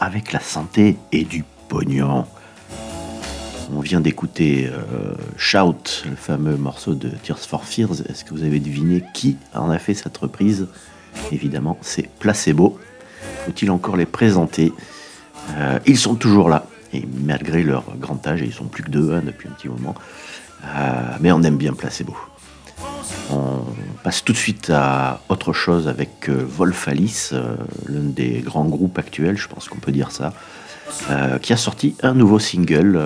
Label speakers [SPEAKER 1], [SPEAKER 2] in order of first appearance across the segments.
[SPEAKER 1] avec la santé et du pognon. On vient d'écouter euh, Shout, le fameux morceau de Tears for Fears. Est-ce que vous avez deviné qui en a fait cette reprise? Évidemment, c'est Placebo. Faut-il encore les présenter? Euh, Ils sont toujours là, et malgré leur grand âge, et ils sont plus que deux hein, depuis un petit moment, euh, mais on aime bien Placebo. On passe tout de suite à autre chose avec euh, Wolf-Alice, euh, l'un des grands groupes actuels, je pense qu'on peut dire ça, euh, qui a sorti un nouveau single.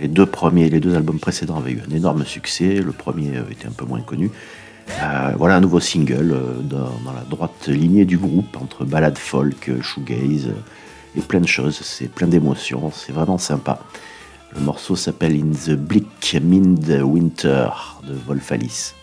[SPEAKER 1] les deux premiers, les deux albums précédents avaient eu un énorme succès. Le premier était un peu moins connu. Voilà un nouveau single dans, la droite lignée du groupe entre ballade folk, shoegaze et plein de choses. C'est plein d'émotions. C'est vraiment sympa. Le morceau s'appelle In the Bleak Mind Winter de Wolf-Alice.
[SPEAKER 2] Ah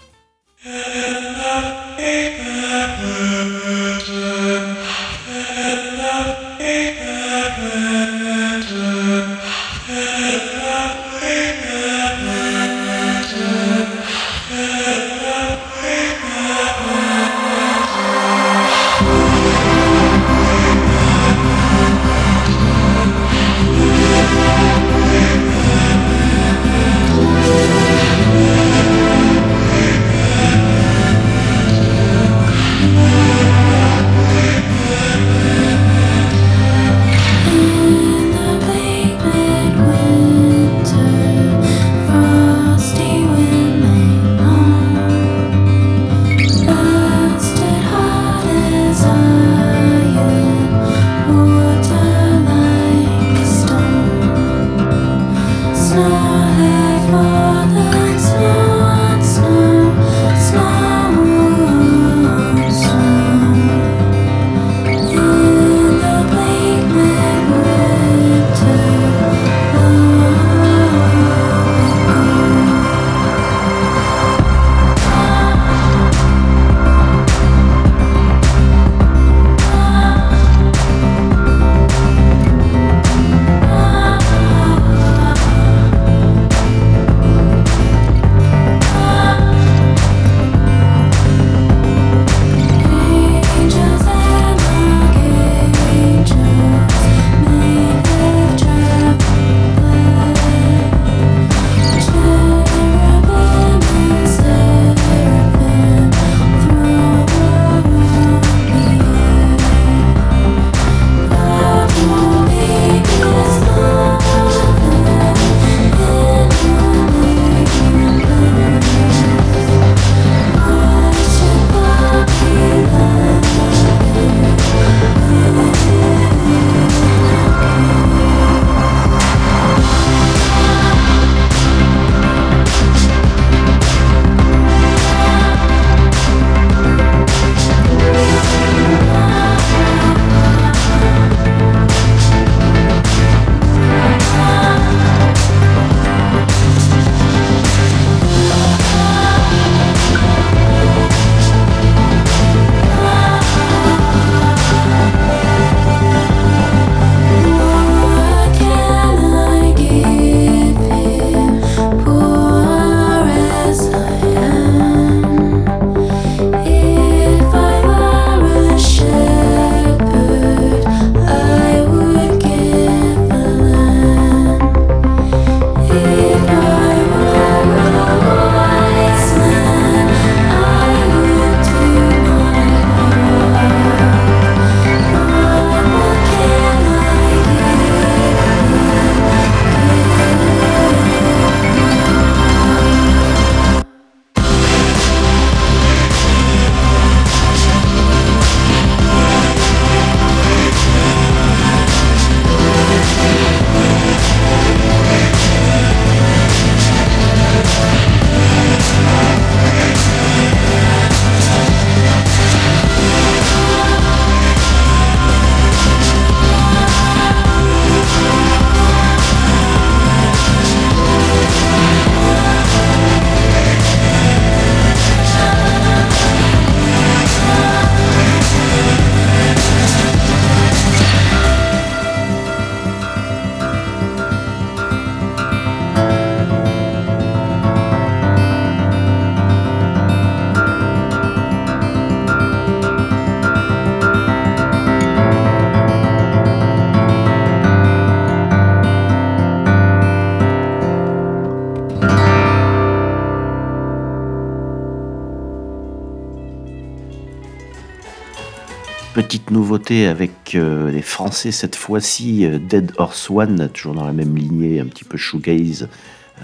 [SPEAKER 1] avec euh, les Français cette fois-ci, euh, Dead Horse One, toujours dans la même lignée, un petit peu shoegaze,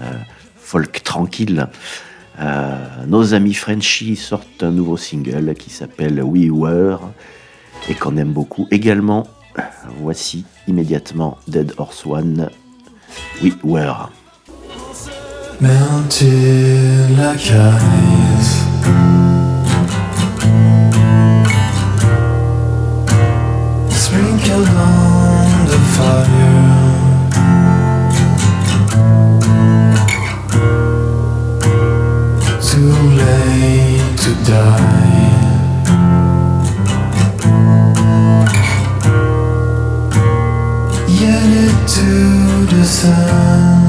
[SPEAKER 1] euh, folk tranquille. nos amis Frenchy sortent un nouveau single qui s'appelle We Were et qu'on aime beaucoup également. Voici immédiatement Dead Horse One, We Were. On the fire. Too late to die. To the sun.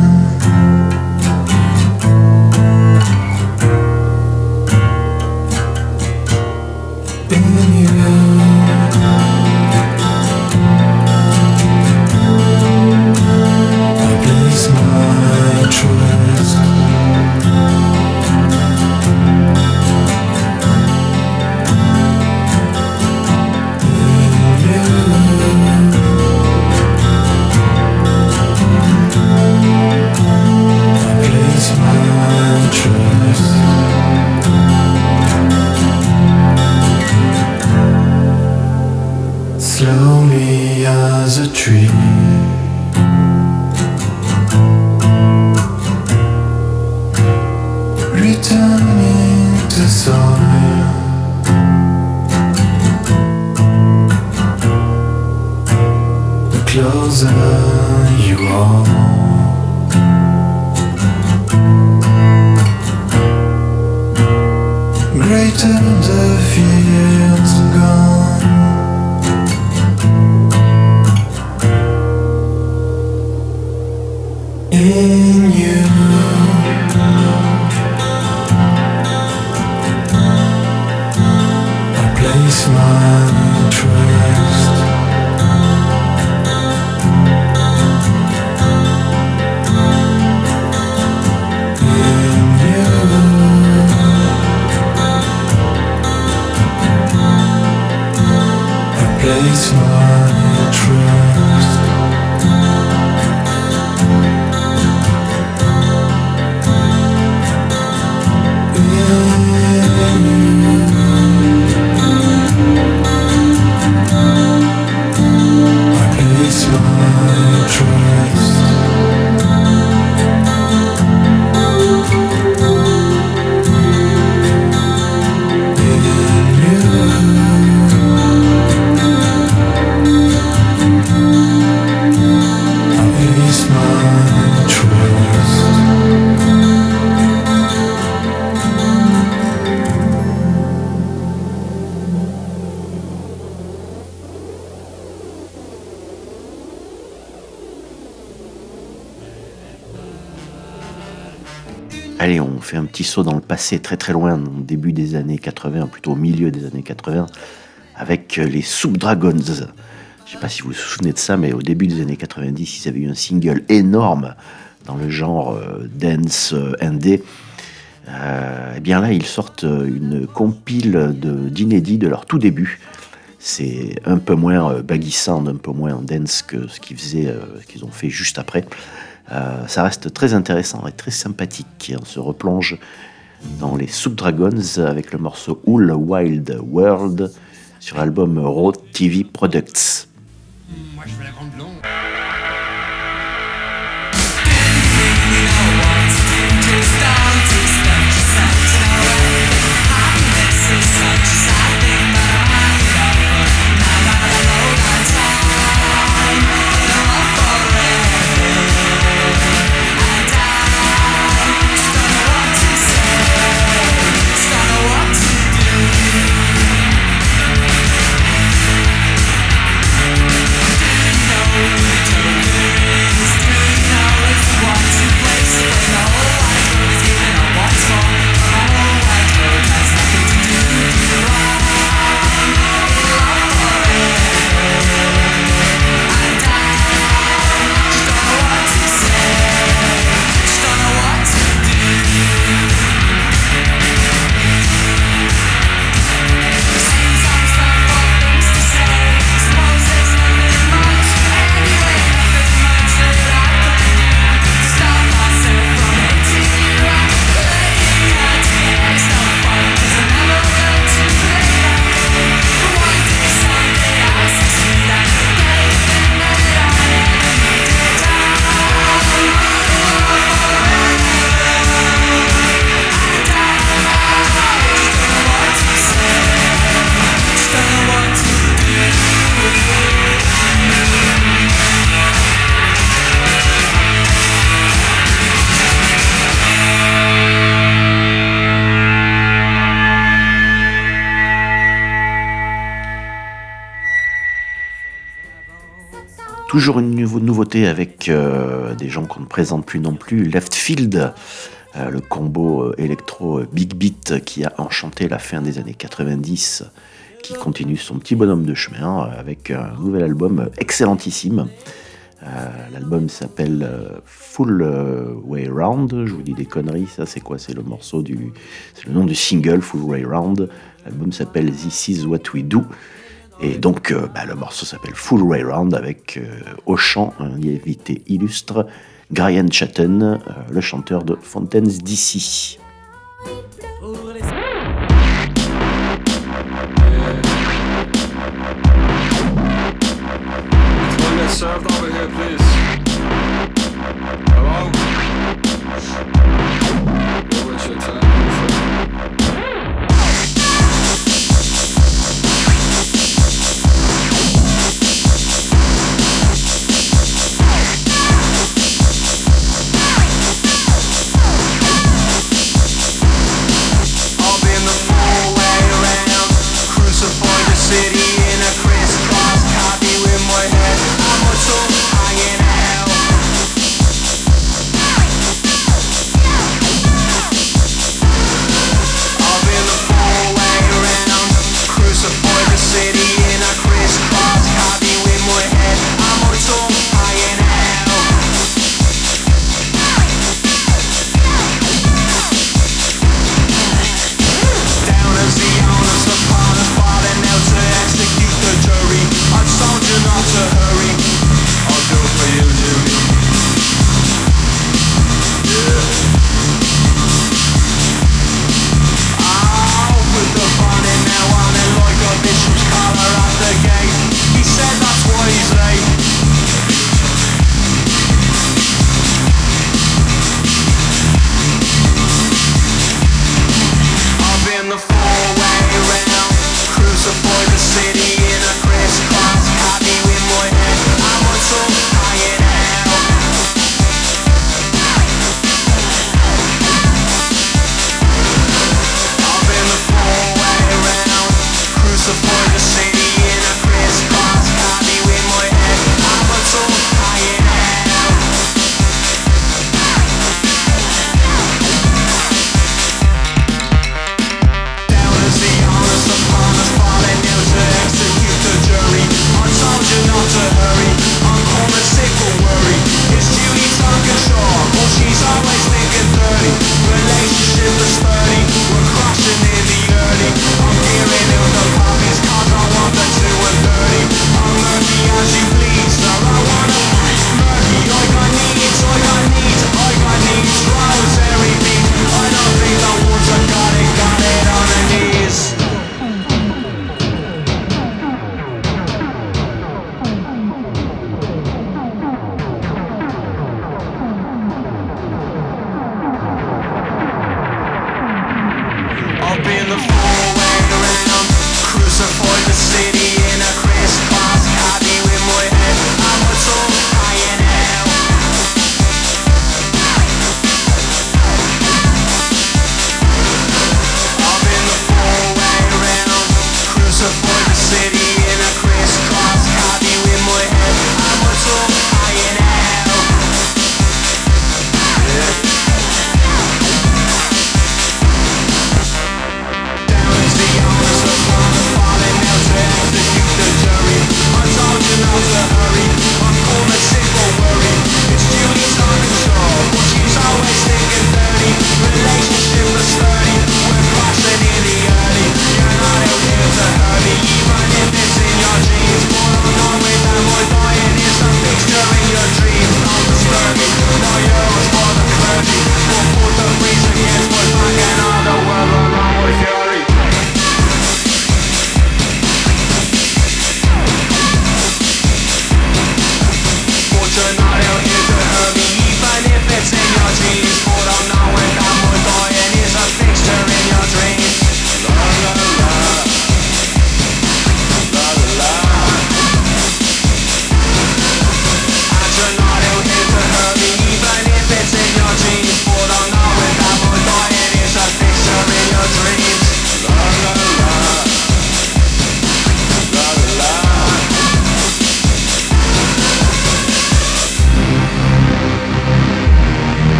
[SPEAKER 1] tree. Returning to soil. The closer you are. Très très loin, au début des années 80, plutôt au milieu des années 80, avec les Soup Dragons. Je sais pas si vous vous souvenez de ça, mais au début des années 90, ils avaient eu un single énorme dans le genre euh, dance euh, indé. Euh, et bien là, ils sortent une compile d'inédits de, leur tout début. C'est un peu moins baguissant, un peu moins dance que ce qu'ils faisaient, qu'ils ont fait juste après. ça reste très intéressant et très sympathique. on se replonge dans les Soup Dragons avec le morceau All Wild World sur l'album Road TV Products. Toujours une nouveauté avec euh, des gens qu'on ne présente plus non plus, Left Field, euh, le combo électro Big Beat qui a enchanté la fin des années 90, qui continue son petit bonhomme de chemin avec un nouvel album excellentissime. L'album s'appelle Full Way Round. Je vous dis des conneries, ça c'est quoi? C'est le morceau du, c'est le nom du single Full Way Round. L'album s'appelle This Is What We Do. Et donc, euh, bah, le morceau s'appelle Full Round avec euh, au chant un invité illustre, Brian Chatten, euh, le chanteur de Fontaines DC.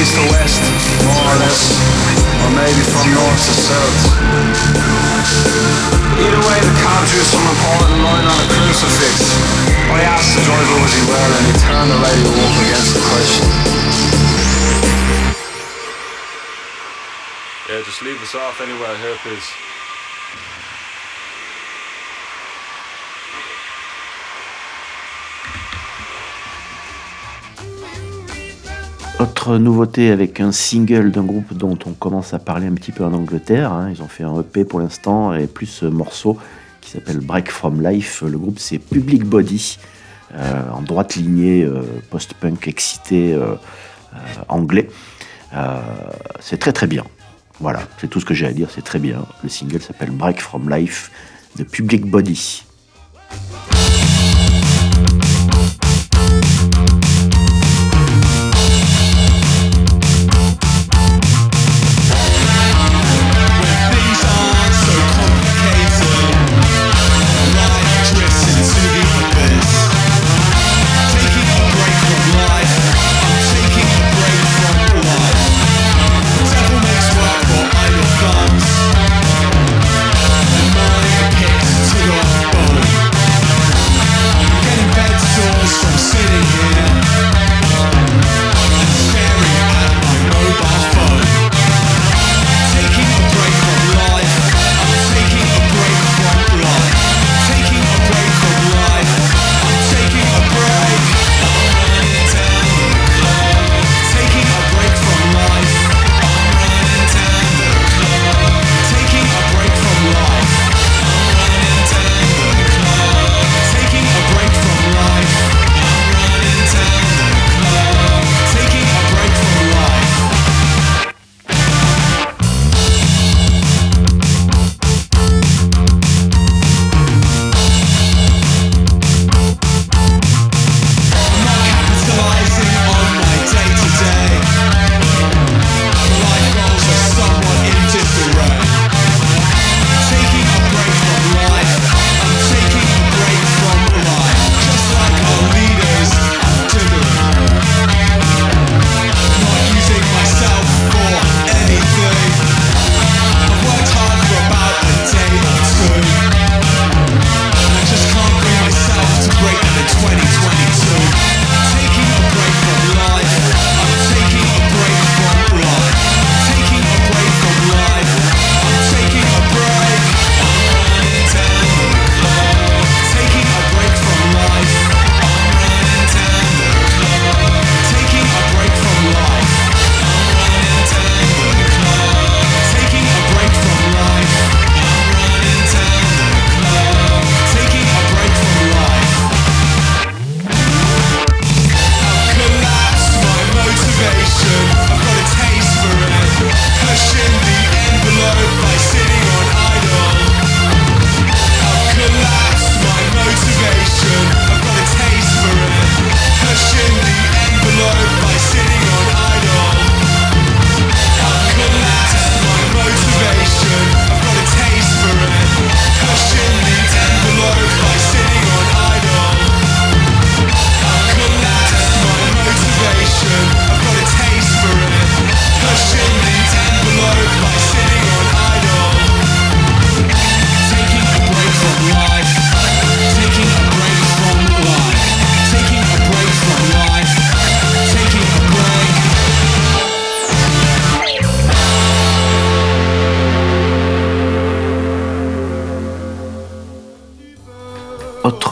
[SPEAKER 3] east to west, more or less, or maybe from north to south. Either way, the cop drew some important line on a crucifix. I asked the driver was he wearing, and he turned the radio up against the question.
[SPEAKER 1] Yeah, just leave us off anywhere here, please.
[SPEAKER 4] Autre nouveauté avec un single d'un groupe dont on commence à parler un petit peu en Angleterre. Hein. Ils ont fait un EP pour l'instant et plus ce morceau qui s'appelle Break From Life. Le groupe c'est Public Body, euh, en droite lignée euh, post-punk excité euh, anglais. c'est très très bien. Voilà, c'est tout ce que j'ai à dire, c'est très bien. Le single s'appelle Break From Life de Public Body.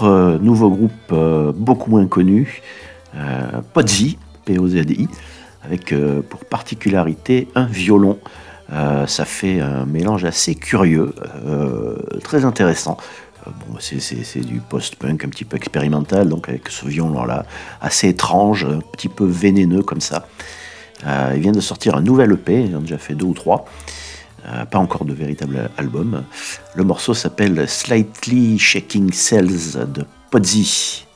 [SPEAKER 4] Euh, nouveau groupe euh, beaucoup moins connu, euh, Pozzi, P-O-Z-I, avec pour particularité un violon. ça fait un mélange assez curieux, très intéressant. Bon, c'est du post-punk un petit peu expérimental, donc avec ce violon-là, assez étrange, un petit peu vénéneux comme ça. Euh, ils viennent de sortir un nouvel EP, ils en ont déjà fait deux ou trois
[SPEAKER 1] pas encore de véritable album. Le morceau s'appelle Slightly Shaking Cells de Podzi.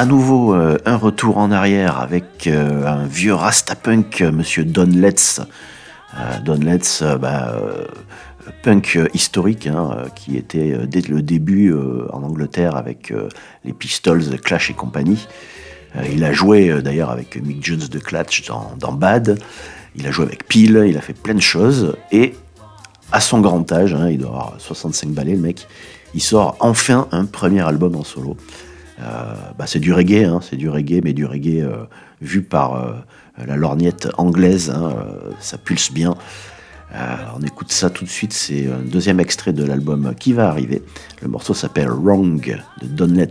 [SPEAKER 1] À nouveau, euh, un retour en arrière avec euh, un vieux Rastapunk, euh, monsieur Don Letts. Don Letts, bah, punk historique, hein, qui était dès le début en Angleterre avec les Pistols, Clash et compagnie. Il a joué d'ailleurs avec Mick Jones de Clash dans, dans Bad. Il a joué avec Peel, il a fait plein de choses. Et à son grand âge, hein, il doit avoir 65 balais le mec, il sort enfin un premier album en solo. Euh, bah, c'est du reggae, hein, c'est du reggae, mais du reggae euh, vu par euh, la lorgnette anglaise, hein, ça pulse bien. On écoute ça tout de suite, c'est un deuxième extrait de l'album qui va arriver. Le morceau s'appelle Wrong de Don.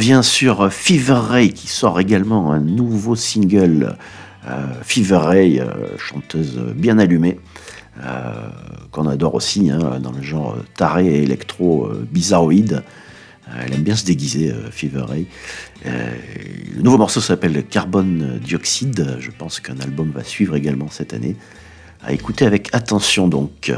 [SPEAKER 5] On
[SPEAKER 1] revient sur Fever Ray qui sort également un nouveau single. Euh, Fever Ray, euh, chanteuse bien allumée, euh, qu'on adore aussi hein, dans le genre taré électro euh, bizarroïde. elle aime bien se déguiser, Fever Ray. le nouveau morceau s'appelle Carbone Dioxide. Je pense qu'un album va suivre également cette année. À écouter avec attention donc.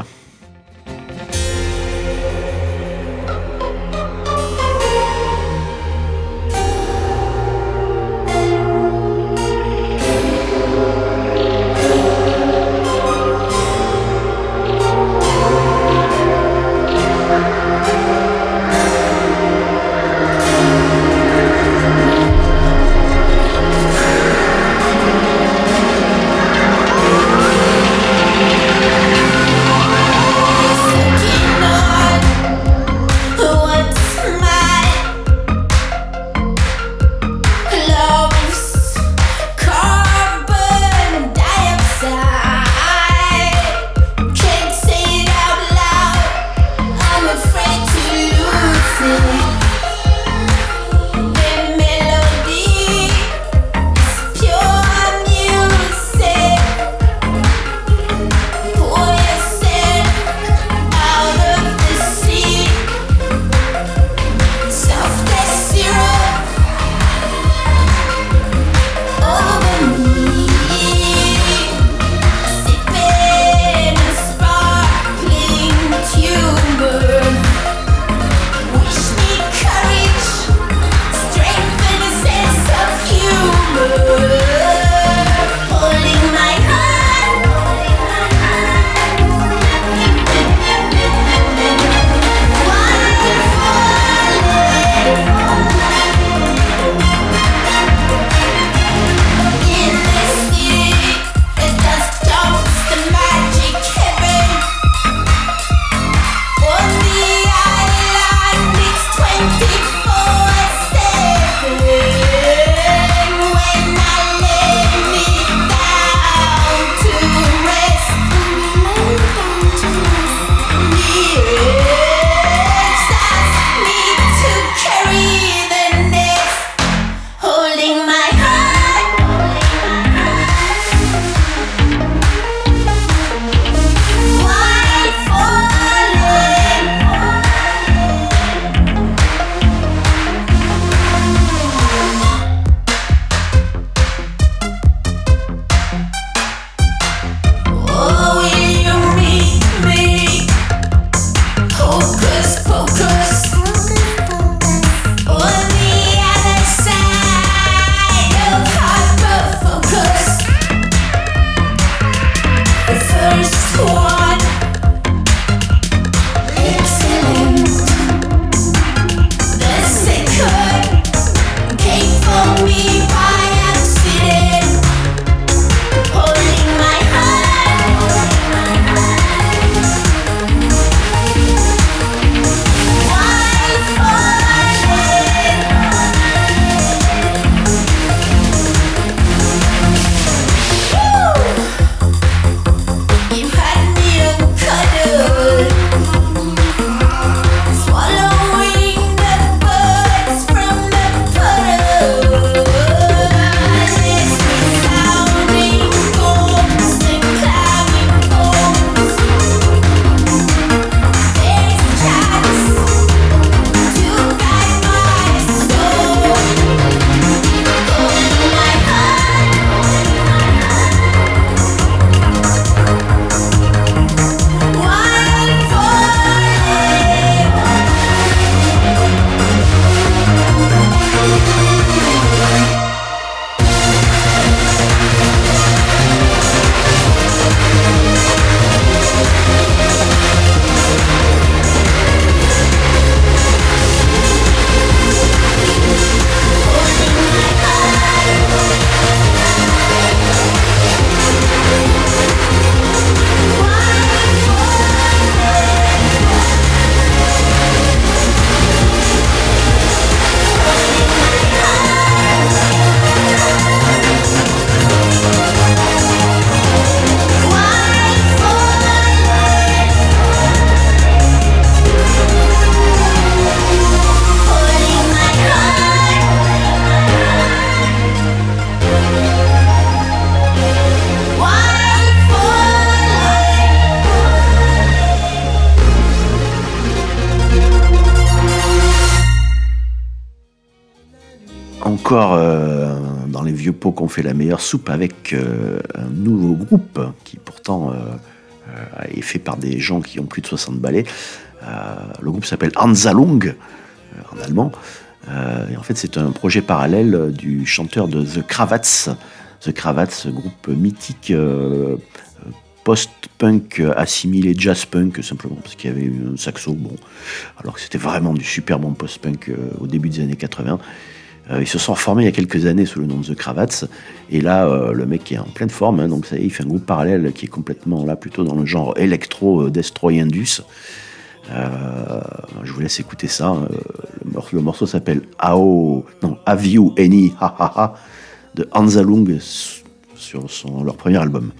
[SPEAKER 6] Qu'on fait la meilleure soupe avec euh, un nouveau groupe qui pourtant euh, euh, est fait par des gens qui ont plus de 60 balais. Le groupe s'appelle Hansalung euh, en allemand. Et en fait, c'est un projet parallèle du chanteur de The Cravats. The Cravats, groupe mythique post-punk assimilé jazz-punk simplement parce qu'il y avait un saxo, bon, alors que c'était vraiment du super bon post-punk au début des années 80. Euh, ils se sont formés il y a quelques années sous le nom de The Cravats. Et là, euh, le mec est en pleine forme, hein, donc ça y est, il fait un groupe parallèle qui est complètement là, plutôt dans le genre électro euh, Destroy Indus. Euh, je vous laisse écouter ça. Euh, le, morceau, le morceau s'appelle Ao, non, Have You Any Ha Ha de Hansalung s- sur leur premier album.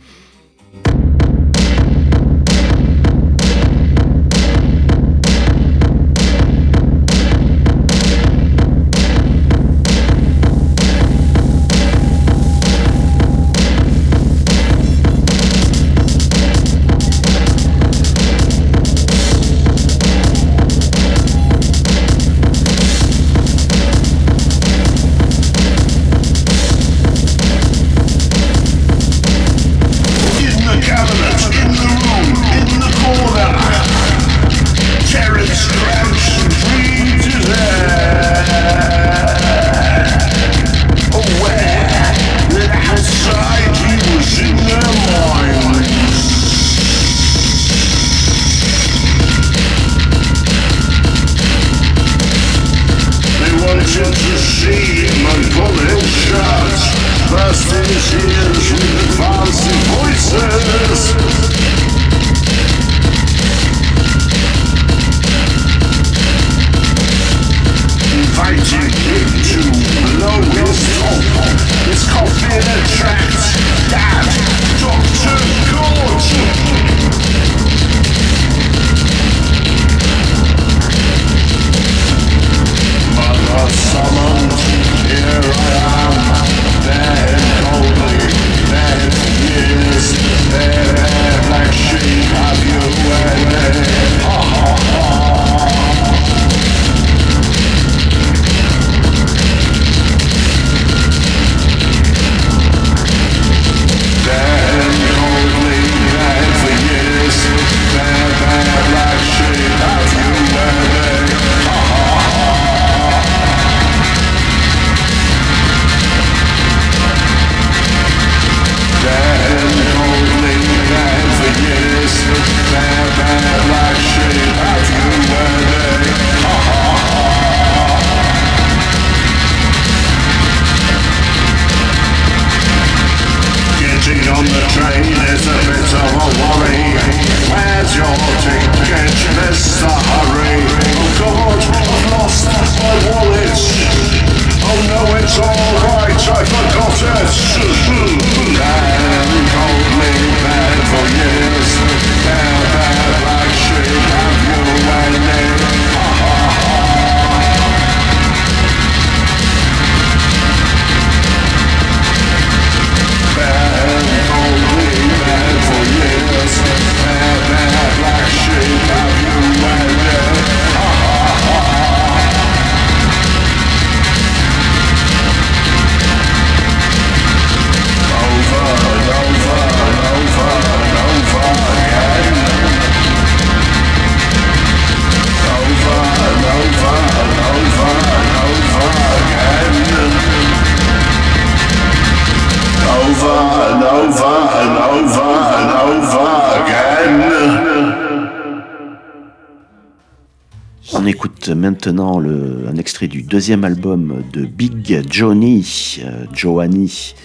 [SPEAKER 6] Deuxième album de Big Johnny, euh, Joanie,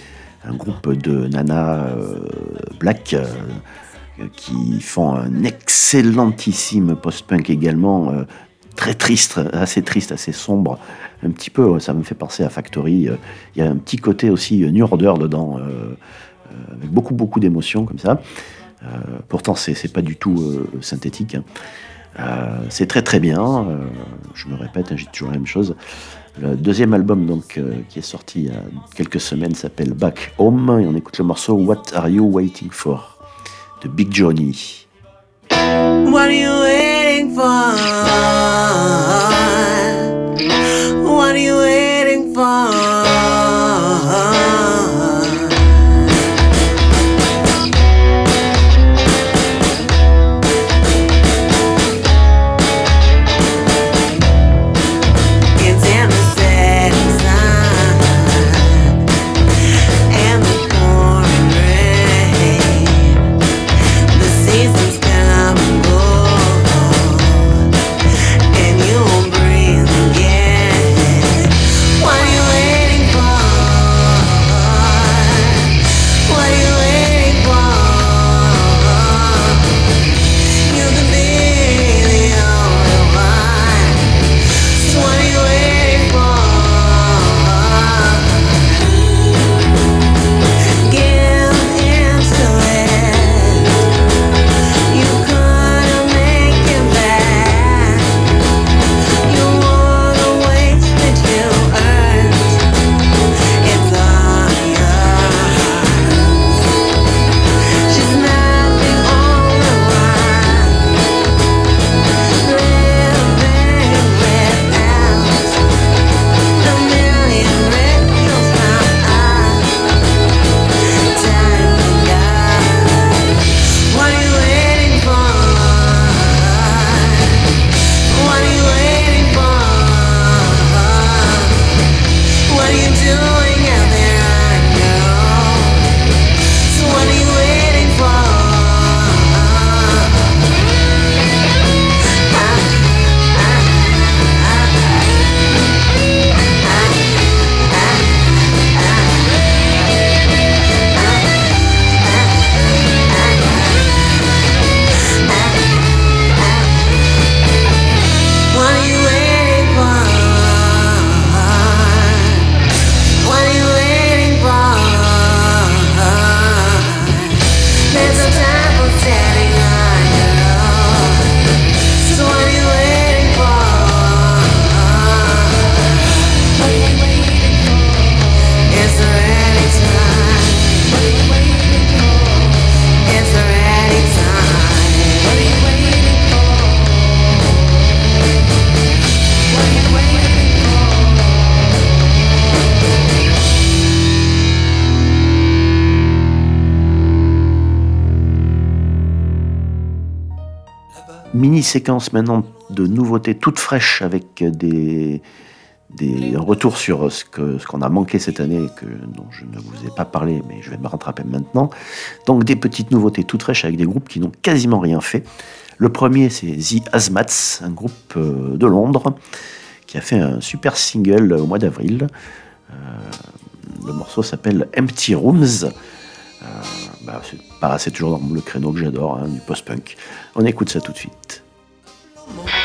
[SPEAKER 6] un groupe de nana euh, black euh, qui font un excellentissime post-punk également, euh, très triste, assez triste, assez sombre, un petit peu, ça me fait penser à Factory. Il y a un petit côté aussi New Order dedans, avec beaucoup beaucoup d'émotions comme ça. Pourtant, c'est pas du tout synthétique. hein. Euh, c'est très très bien. euh, je me répète, hein, j'ai toujours la même chose. Le deuxième album donc euh, qui est sorti il y a quelques semaines s'appelle Back Home et on écoute le morceau What Are You Waiting For de Big Johnny.
[SPEAKER 7] What are you waiting for? What are you waiting for?
[SPEAKER 1] Mini-séquence maintenant de nouveautés toutes fraîches avec des, des retours sur ce qu'on a manqué cette année que dont je ne vous ai pas parlé mais je vais me rattraper maintenant. Donc des petites nouveautés toutes fraîches avec des groupes qui n'ont quasiment rien fait. Le premier c'est The Asmats, un groupe euh, de Londres qui a fait un super single au mois d'avril. Euh, le morceau s'appelle Empty Rooms. Euh, bah, c'est toujours dans le créneau que j'adore, hein, du post-punk. On écoute ça tout de suite.
[SPEAKER 8] more.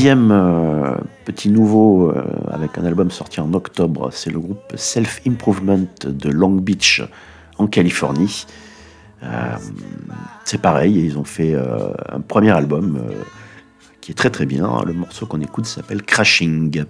[SPEAKER 1] Deuxième euh, petit nouveau euh, avec un album sorti en octobre, c'est le groupe Self Improvement de Long Beach en Californie. Euh, c'est pareil, ils ont fait un premier album qui est très très bien. Le morceau qu'on écoute s'appelle Crashing.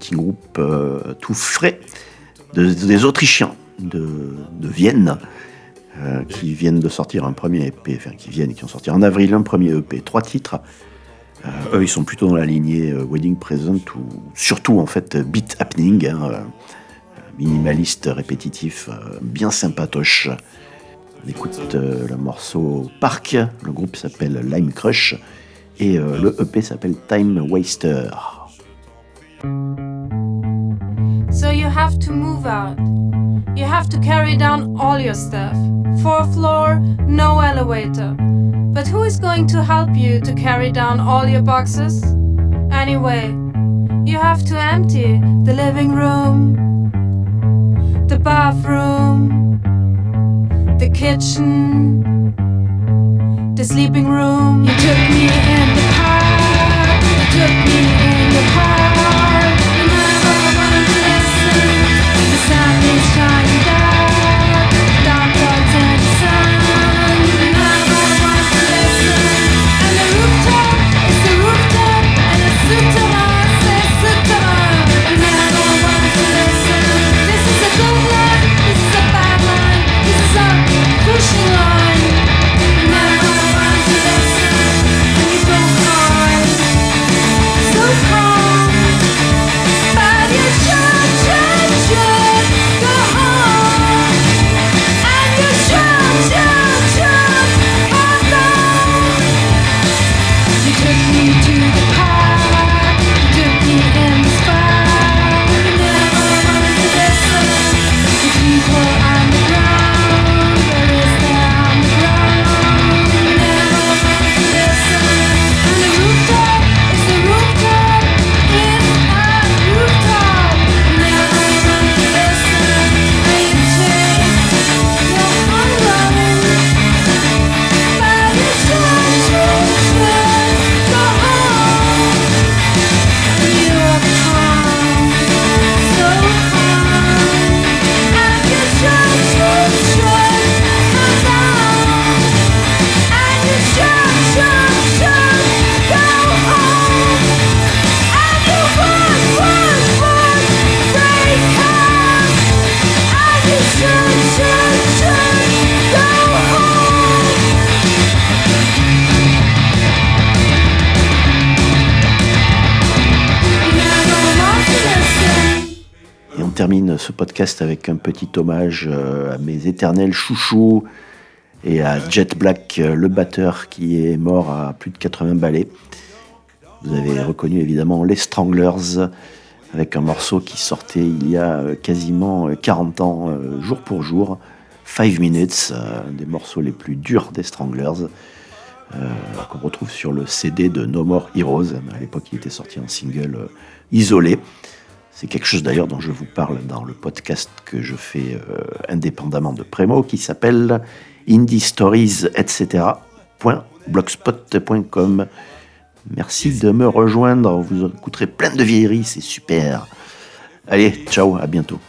[SPEAKER 1] Petit groupe euh, tout frais de- des Autrichiens de, de Vienne euh, qui viennent de sortir un premier EP, enfin qui viennent, qui ont sorti en avril un premier EP, trois titres. Euh, eux, ils sont plutôt dans la lignée Wedding Present ou surtout en fait Beat Happening, hein, minimaliste, répétitif, bien sympatoche. On écoute le morceau Park, le groupe s'appelle Lime Crush et le EP s'appelle Time Waster.
[SPEAKER 2] So you have to move out. You have to carry down all your stuff. Fourth floor, no elevator. But who is going to help you to carry down all your boxes? Anyway, you have to empty the living room, the bathroom, the kitchen, the sleeping room. You took me in the park, you took me in the park.
[SPEAKER 1] Podcast avec un petit hommage euh, à mes éternels chouchous et à Jet Black, euh, le batteur qui est mort à plus de 80 ballets. Vous avez reconnu évidemment les Stranglers avec un morceau qui sortait il y a euh, quasiment euh, 40 ans, jour pour jour. Five Minutes, un des morceaux les plus durs des Stranglers, euh, qu'on retrouve sur le CD de No More Heroes. À l'époque, il était sorti en single isolé. C'est quelque chose d'ailleurs dont je vous parle dans le podcast que je fais euh, indépendamment de Premo qui s'appelle Indie Stories, etc. blogspot.com. Merci de me rejoindre. Vous écouterez plein de vieilleries, c'est super. Allez, ciao, à bientôt.